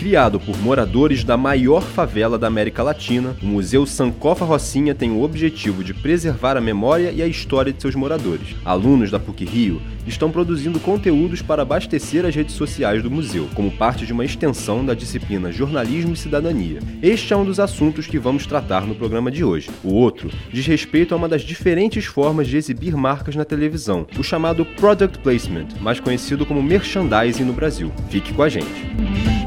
Criado por moradores da maior favela da América Latina, o Museu Sankofa Rocinha tem o objetivo de preservar a memória e a história de seus moradores. Alunos da PUC Rio estão produzindo conteúdos para abastecer as redes sociais do museu, como parte de uma extensão da disciplina Jornalismo e Cidadania. Este é um dos assuntos que vamos tratar no programa de hoje. O outro diz respeito a uma das diferentes formas de exibir marcas na televisão, o chamado Product Placement, mais conhecido como merchandising no Brasil. Fique com a gente.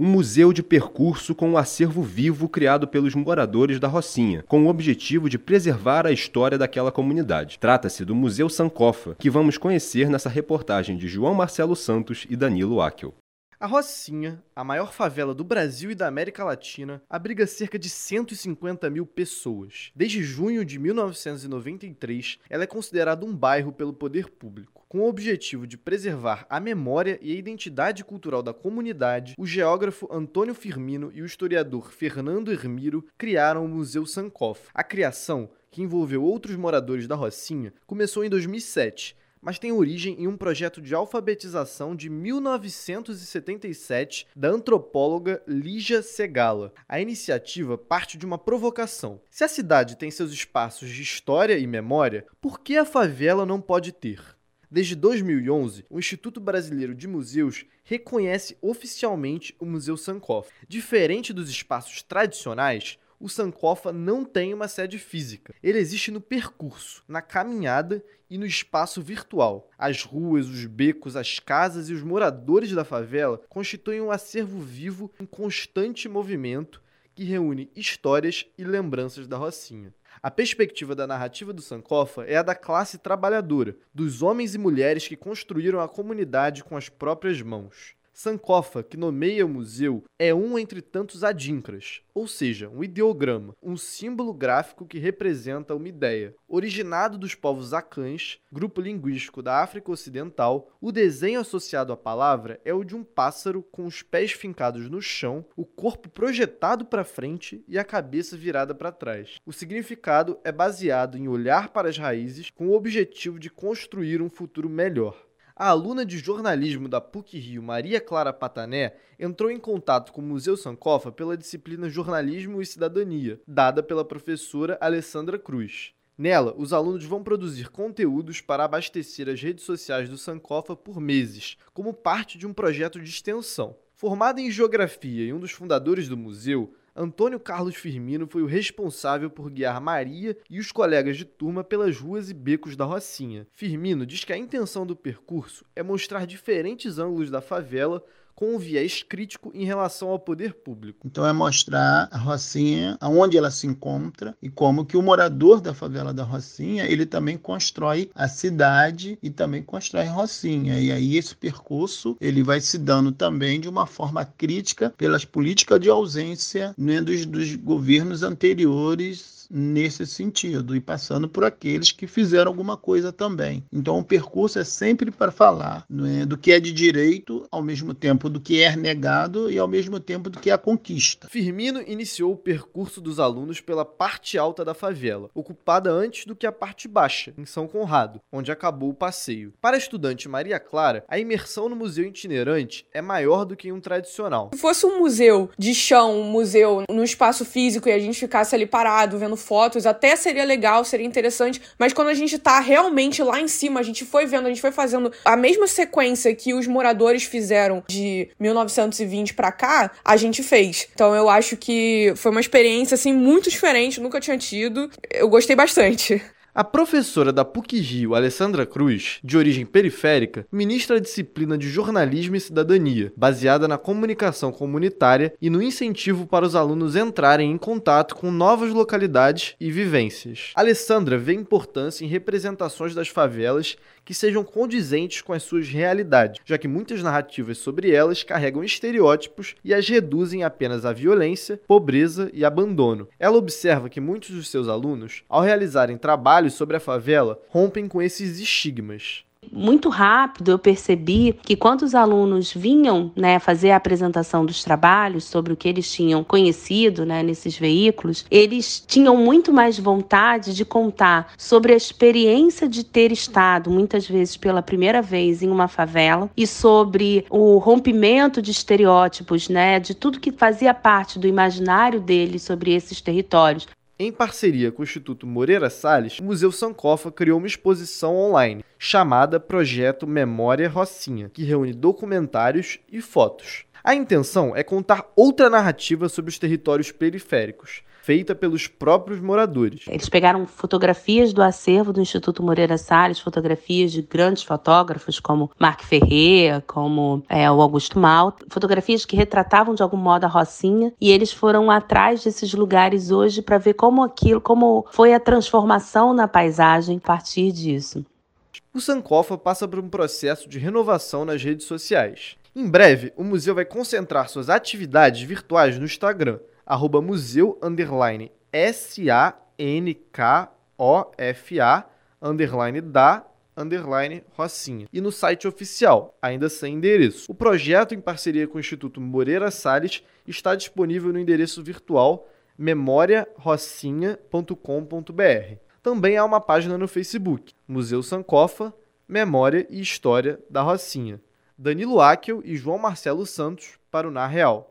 Um museu de percurso com um acervo vivo criado pelos moradores da Rocinha, com o objetivo de preservar a história daquela comunidade. Trata-se do Museu Sankofa, que vamos conhecer nessa reportagem de João Marcelo Santos e Danilo Akel. A Rocinha, a maior favela do Brasil e da América Latina, abriga cerca de 150 mil pessoas. Desde junho de 1993, ela é considerada um bairro pelo poder público. Com o objetivo de preservar a memória e a identidade cultural da comunidade, o geógrafo Antônio Firmino e o historiador Fernando Hermiro criaram o Museu Sankofa. A criação, que envolveu outros moradores da Rocinha, começou em 2007 mas tem origem em um projeto de alfabetização de 1977 da antropóloga Lígia Segala. A iniciativa parte de uma provocação. Se a cidade tem seus espaços de história e memória, por que a favela não pode ter? Desde 2011, o Instituto Brasileiro de Museus reconhece oficialmente o Museu Sankofa. Diferente dos espaços tradicionais, o Sankofa não tem uma sede física. Ele existe no percurso, na caminhada e no espaço virtual. As ruas, os becos, as casas e os moradores da favela constituem um acervo vivo em constante movimento que reúne histórias e lembranças da Rocinha. A perspectiva da narrativa do Sankofa é a da classe trabalhadora, dos homens e mulheres que construíram a comunidade com as próprias mãos. Sankofa, que nomeia o museu, é um entre tantos adinkras, ou seja, um ideograma, um símbolo gráfico que representa uma ideia. Originado dos povos Acãs, grupo linguístico da África Ocidental, o desenho associado à palavra é o de um pássaro com os pés fincados no chão, o corpo projetado para frente e a cabeça virada para trás. O significado é baseado em olhar para as raízes com o objetivo de construir um futuro melhor. A aluna de jornalismo da PUC-Rio, Maria Clara Patané, entrou em contato com o Museu Sankofa pela disciplina Jornalismo e Cidadania, dada pela professora Alessandra Cruz. Nela, os alunos vão produzir conteúdos para abastecer as redes sociais do Sankofa por meses, como parte de um projeto de extensão. Formado em Geografia e um dos fundadores do museu, Antônio Carlos Firmino foi o responsável por guiar Maria e os colegas de turma pelas ruas e becos da Rocinha. Firmino diz que a intenção do percurso é mostrar diferentes ângulos da favela com um viés crítico em relação ao poder público. Então é mostrar a Rocinha, aonde ela se encontra e como que o morador da favela da Rocinha, ele também constrói a cidade e também constrói Rocinha. E aí esse percurso, ele vai se dando também de uma forma crítica pelas políticas de ausência né, dos, dos governos anteriores nesse sentido e passando por aqueles que fizeram alguma coisa também. Então o percurso é sempre para falar é, do que é de direito, ao mesmo tempo do que é negado e ao mesmo tempo do que é a conquista. Firmino iniciou o percurso dos alunos pela parte alta da favela, ocupada antes do que a parte baixa, em São Conrado, onde acabou o passeio. Para a estudante Maria Clara, a imersão no museu itinerante é maior do que em um tradicional. Se fosse um museu de chão, um museu no espaço físico e a gente ficasse ali parado vendo fotos, até seria legal, seria interessante, mas quando a gente tá realmente lá em cima, a gente foi vendo, a gente foi fazendo a mesma sequência que os moradores fizeram de 1920 para cá, a gente fez. Então eu acho que foi uma experiência assim muito diferente, nunca tinha tido. Eu gostei bastante. A professora da PUC-Rio, Alessandra Cruz, de origem periférica, ministra a disciplina de Jornalismo e Cidadania, baseada na comunicação comunitária e no incentivo para os alunos entrarem em contato com novas localidades e vivências. Alessandra vê importância em representações das favelas que sejam condizentes com as suas realidades, já que muitas narrativas sobre elas carregam estereótipos e as reduzem apenas à violência, pobreza e abandono. Ela observa que muitos dos seus alunos, ao realizarem trabalhos sobre a favela, rompem com esses estigmas. Muito rápido eu percebi que quando os alunos vinham né, fazer a apresentação dos trabalhos sobre o que eles tinham conhecido né, nesses veículos, eles tinham muito mais vontade de contar sobre a experiência de ter estado, muitas vezes pela primeira vez, em uma favela e sobre o rompimento de estereótipos, né, de tudo que fazia parte do imaginário deles sobre esses territórios. Em parceria com o Instituto Moreira Salles, o Museu Sankofa criou uma exposição online chamada Projeto Memória Rocinha, que reúne documentários e fotos. A intenção é contar outra narrativa sobre os territórios periféricos, feita pelos próprios moradores. Eles pegaram fotografias do acervo do Instituto Moreira Salles, fotografias de grandes fotógrafos como Marc Ferreira, como é, o Augusto Mal, fotografias que retratavam de algum modo a Rocinha, e eles foram atrás desses lugares hoje para ver como aquilo, como foi a transformação na paisagem a partir disso. O Sankofa passa por um processo de renovação nas redes sociais. Em breve, o museu vai concentrar suas atividades virtuais no Instagram, arroba museu, underline, S-A-N-K-O-F-A, underline da, underline Rocinha. E no site oficial, ainda sem endereço. O projeto, em parceria com o Instituto Moreira Salles, está disponível no endereço virtual memoriarocinha.com.br. Também há uma página no Facebook, Museu Sankofa, Memória e História da Rocinha. Danilo Akel e João Marcelo Santos para o Na Real.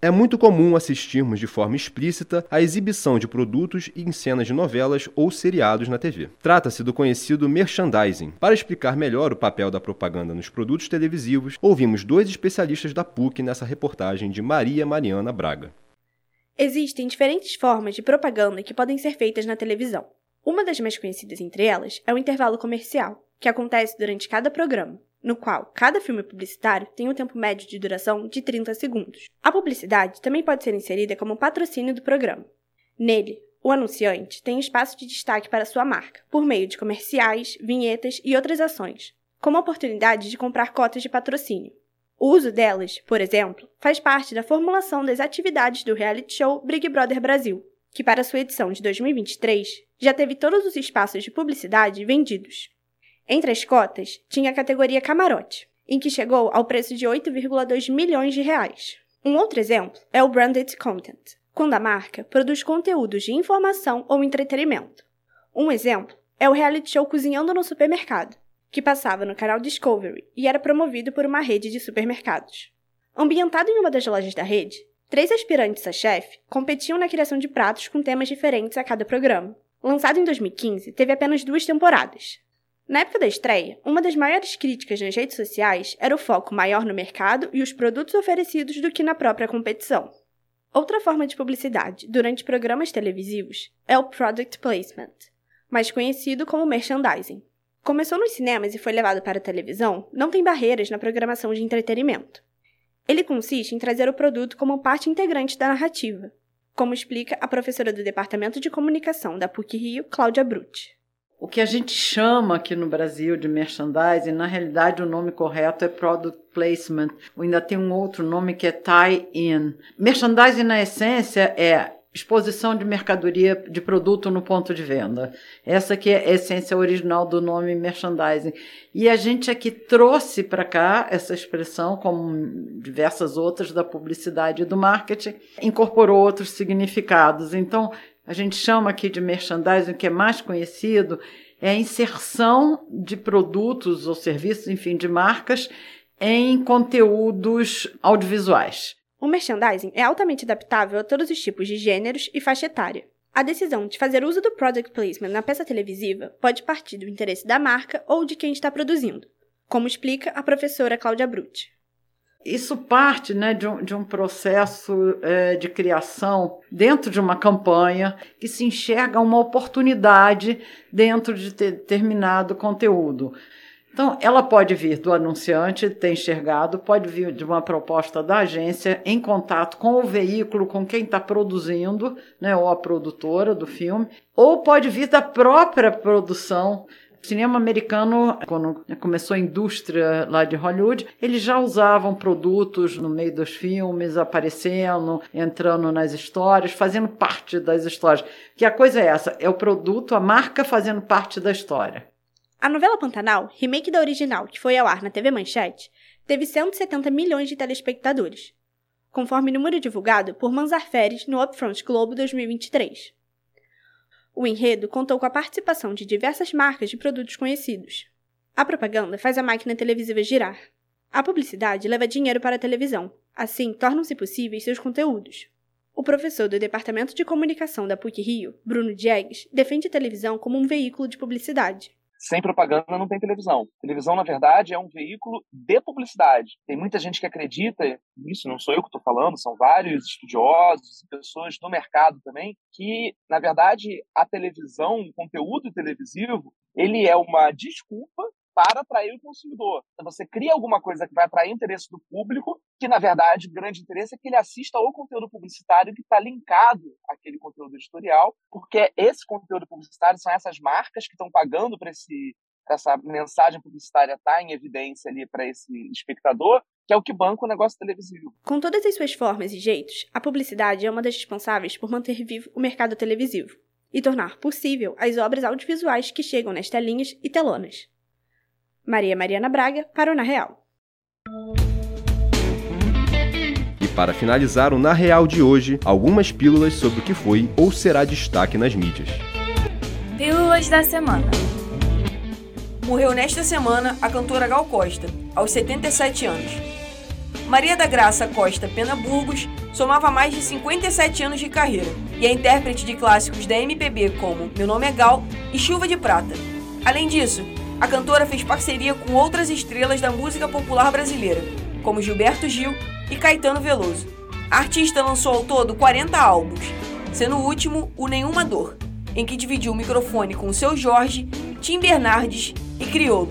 É muito comum assistirmos de forma explícita a exibição de produtos em cenas de novelas ou seriados na TV. Trata-se do conhecido merchandising. Para explicar melhor o papel da propaganda nos produtos televisivos, ouvimos dois especialistas da PUC nessa reportagem de Maria Mariana Braga. Existem diferentes formas de propaganda que podem ser feitas na televisão. Uma das mais conhecidas entre elas é o intervalo comercial, que acontece durante cada programa no qual cada filme publicitário tem um tempo médio de duração de 30 segundos. A publicidade também pode ser inserida como patrocínio do programa. Nele, o anunciante tem espaço de destaque para sua marca, por meio de comerciais, vinhetas e outras ações, como a oportunidade de comprar cotas de patrocínio. O uso delas, por exemplo, faz parte da formulação das atividades do reality show Big Brother Brasil, que para sua edição de 2023 já teve todos os espaços de publicidade vendidos. Entre as cotas, tinha a categoria camarote, em que chegou ao preço de 8,2 milhões de reais. Um outro exemplo é o branded content, quando a marca produz conteúdos de informação ou entretenimento. Um exemplo é o reality show Cozinhando no Supermercado, que passava no canal Discovery e era promovido por uma rede de supermercados. Ambientado em uma das lojas da rede, três aspirantes a chefe competiam na criação de pratos com temas diferentes a cada programa. Lançado em 2015, teve apenas duas temporadas, na época da estreia, uma das maiores críticas nas redes sociais era o foco maior no mercado e os produtos oferecidos do que na própria competição. Outra forma de publicidade durante programas televisivos é o product placement, mais conhecido como merchandising. Começou nos cinemas e foi levado para a televisão, não tem barreiras na programação de entretenimento. Ele consiste em trazer o produto como parte integrante da narrativa, como explica a professora do Departamento de Comunicação da PUC Rio, Cláudia Brutti. O que a gente chama aqui no Brasil de merchandising, na realidade o nome correto é product placement, ainda tem um outro nome que é tie-in. Merchandising, na essência, é exposição de mercadoria de produto no ponto de venda. Essa que é a essência original do nome merchandising. E a gente aqui trouxe para cá essa expressão, como diversas outras da publicidade e do marketing, incorporou outros significados. Então, a gente chama aqui de merchandising, que é mais conhecido, é a inserção de produtos ou serviços, enfim, de marcas em conteúdos audiovisuais. O merchandising é altamente adaptável a todos os tipos de gêneros e faixa etária. A decisão de fazer uso do product placement na peça televisiva pode partir do interesse da marca ou de quem está produzindo, como explica a professora Cláudia Brutti isso parte né, de, um, de um processo é, de criação dentro de uma campanha que se enxerga uma oportunidade dentro de determinado conteúdo. Então, ela pode vir do anunciante, ter enxergado, pode vir de uma proposta da agência em contato com o veículo, com quem está produzindo, né, ou a produtora do filme, ou pode vir da própria produção cinema americano, quando começou a indústria lá de Hollywood, eles já usavam produtos no meio dos filmes, aparecendo, entrando nas histórias, fazendo parte das histórias. Que a coisa é essa, é o produto, a marca fazendo parte da história. A novela Pantanal, remake da original, que foi ao ar na TV Manchete, teve 170 milhões de telespectadores, conforme número divulgado por Manzar Feres no Upfront Globo 2023. O enredo contou com a participação de diversas marcas de produtos conhecidos. A propaganda faz a máquina televisiva girar. A publicidade leva dinheiro para a televisão, assim tornam-se possíveis seus conteúdos. O professor do Departamento de Comunicação da PUC-Rio, Bruno Diegues, defende a televisão como um veículo de publicidade. Sem propaganda não tem televisão. Televisão, na verdade, é um veículo de publicidade. Tem muita gente que acredita nisso, não sou eu que estou falando, são vários estudiosos e pessoas do mercado também, que, na verdade, a televisão, o conteúdo televisivo, ele é uma desculpa para atrair o consumidor. Então, você cria alguma coisa que vai atrair o interesse do público, que na verdade o grande interesse é que ele assista ao conteúdo publicitário que está linkado àquele conteúdo editorial, porque esse conteúdo publicitário são essas marcas que estão pagando para esse essa mensagem publicitária estar tá em evidência ali para esse espectador, que é o que banca o negócio televisivo. Com todas as suas formas e jeitos, a publicidade é uma das responsáveis por manter vivo o mercado televisivo e tornar possível as obras audiovisuais que chegam nas telinhas e telonas. Maria Mariana Braga, para o Na Real. E para finalizar o Na Real de hoje, algumas pílulas sobre o que foi ou será destaque nas mídias. Pílulas da semana. Morreu nesta semana a cantora Gal Costa, aos 77 anos. Maria da Graça Costa Pena Burgos somava mais de 57 anos de carreira e é intérprete de clássicos da MPB como Meu Nome é Gal e Chuva de Prata. Além disso, a cantora fez parceria com outras estrelas da música popular brasileira, como Gilberto Gil e Caetano Veloso. A artista lançou ao todo 40 álbuns, sendo o último o Nenhuma Dor, em que dividiu o microfone com o seu Jorge, Tim Bernardes e Criolo.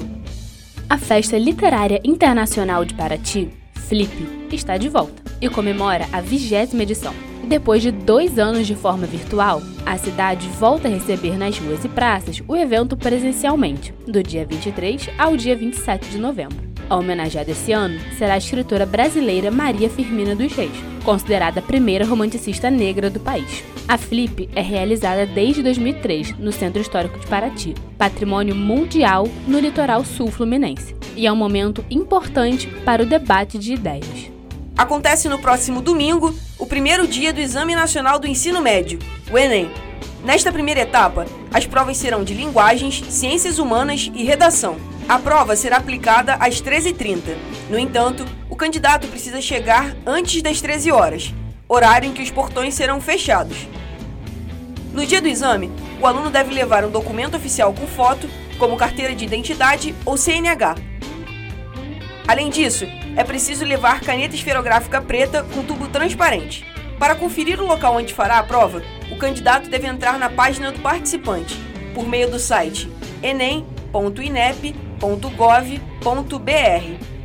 A Festa Literária Internacional de Paraty, FLIP, está de volta e comemora a vigésima edição. Depois de dois anos de forma virtual, a cidade volta a receber nas ruas e praças o evento presencialmente, do dia 23 ao dia 27 de novembro. A homenageada esse ano será a escritora brasileira Maria Firmina dos Reis, considerada a primeira romanticista negra do país. A Flip é realizada desde 2003 no Centro Histórico de Paraty, patrimônio mundial no litoral sul fluminense, e é um momento importante para o debate de ideias. Acontece no próximo domingo, o primeiro dia do Exame Nacional do Ensino Médio, o Enem. Nesta primeira etapa, as provas serão de linguagens, ciências humanas e redação. A prova será aplicada às 13h30. No entanto, o candidato precisa chegar antes das 13 horas, horário em que os portões serão fechados. No dia do exame, o aluno deve levar um documento oficial com foto, como carteira de identidade ou CNH. Além disso, é preciso levar caneta esferográfica preta com tubo transparente. Para conferir o local onde fará a prova, o candidato deve entrar na página do participante, por meio do site enem.inep.gov.br.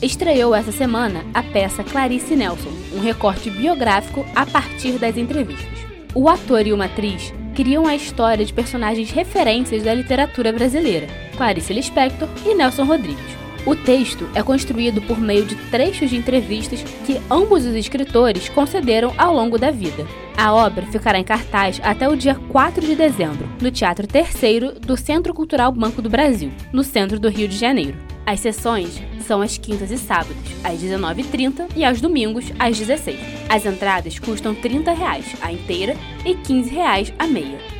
Estreou essa semana a peça Clarice Nelson, um recorte biográfico a partir das entrevistas. O ator e uma atriz criam a história de personagens referências da literatura brasileira, Clarice Lispector e Nelson Rodrigues. O texto é construído por meio de trechos de entrevistas que ambos os escritores concederam ao longo da vida. A obra ficará em cartaz até o dia 4 de dezembro, no Teatro Terceiro do Centro Cultural Banco do Brasil, no centro do Rio de Janeiro. As sessões são às quintas e sábados, às 19h30 e aos domingos, às 16 As entradas custam 30 reais a inteira e 15 reais a meia.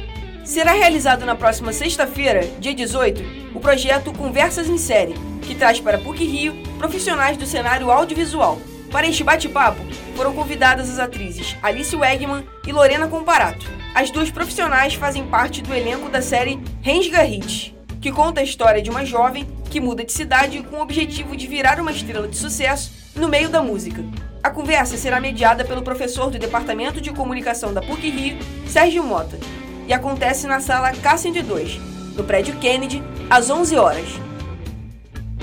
Será realizado na próxima sexta-feira, dia 18, o projeto Conversas em Série, que traz para PUC Rio profissionais do cenário audiovisual. Para este bate-papo, foram convidadas as atrizes Alice Wegman e Lorena Comparato. As duas profissionais fazem parte do elenco da série Rensga Hit, que conta a história de uma jovem que muda de cidade com o objetivo de virar uma estrela de sucesso no meio da música. A conversa será mediada pelo professor do Departamento de Comunicação da PUC Rio, Sérgio Mota, e acontece na sala K102, no prédio Kennedy, às 11 horas.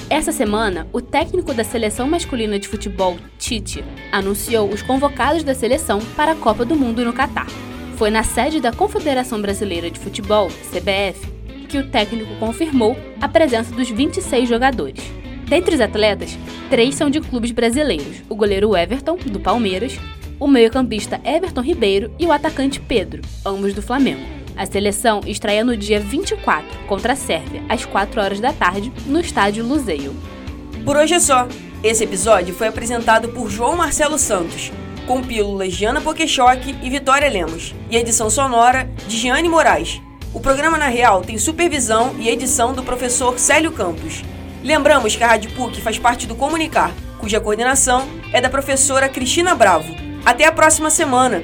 Essa semana, o técnico da seleção masculina de futebol, Tite, anunciou os convocados da seleção para a Copa do Mundo no Catar. Foi na sede da Confederação Brasileira de Futebol, CBF, que o técnico confirmou a presença dos 26 jogadores. Dentre os atletas, três são de clubes brasileiros: o goleiro Everton, do Palmeiras, o meio-campista Everton Ribeiro e o atacante Pedro, ambos do Flamengo. A seleção estreia no dia 24 contra a Sérvia, às 4 horas da tarde, no estádio Luzeio. Por hoje é só. Esse episódio foi apresentado por João Marcelo Santos, com pílulas de Ana Pokeshock e Vitória Lemos, e edição sonora de Giane Moraes. O programa Na Real tem supervisão e edição do professor Célio Campos. Lembramos que a Rádio PUC faz parte do Comunicar, cuja coordenação é da professora Cristina Bravo. Até a próxima semana!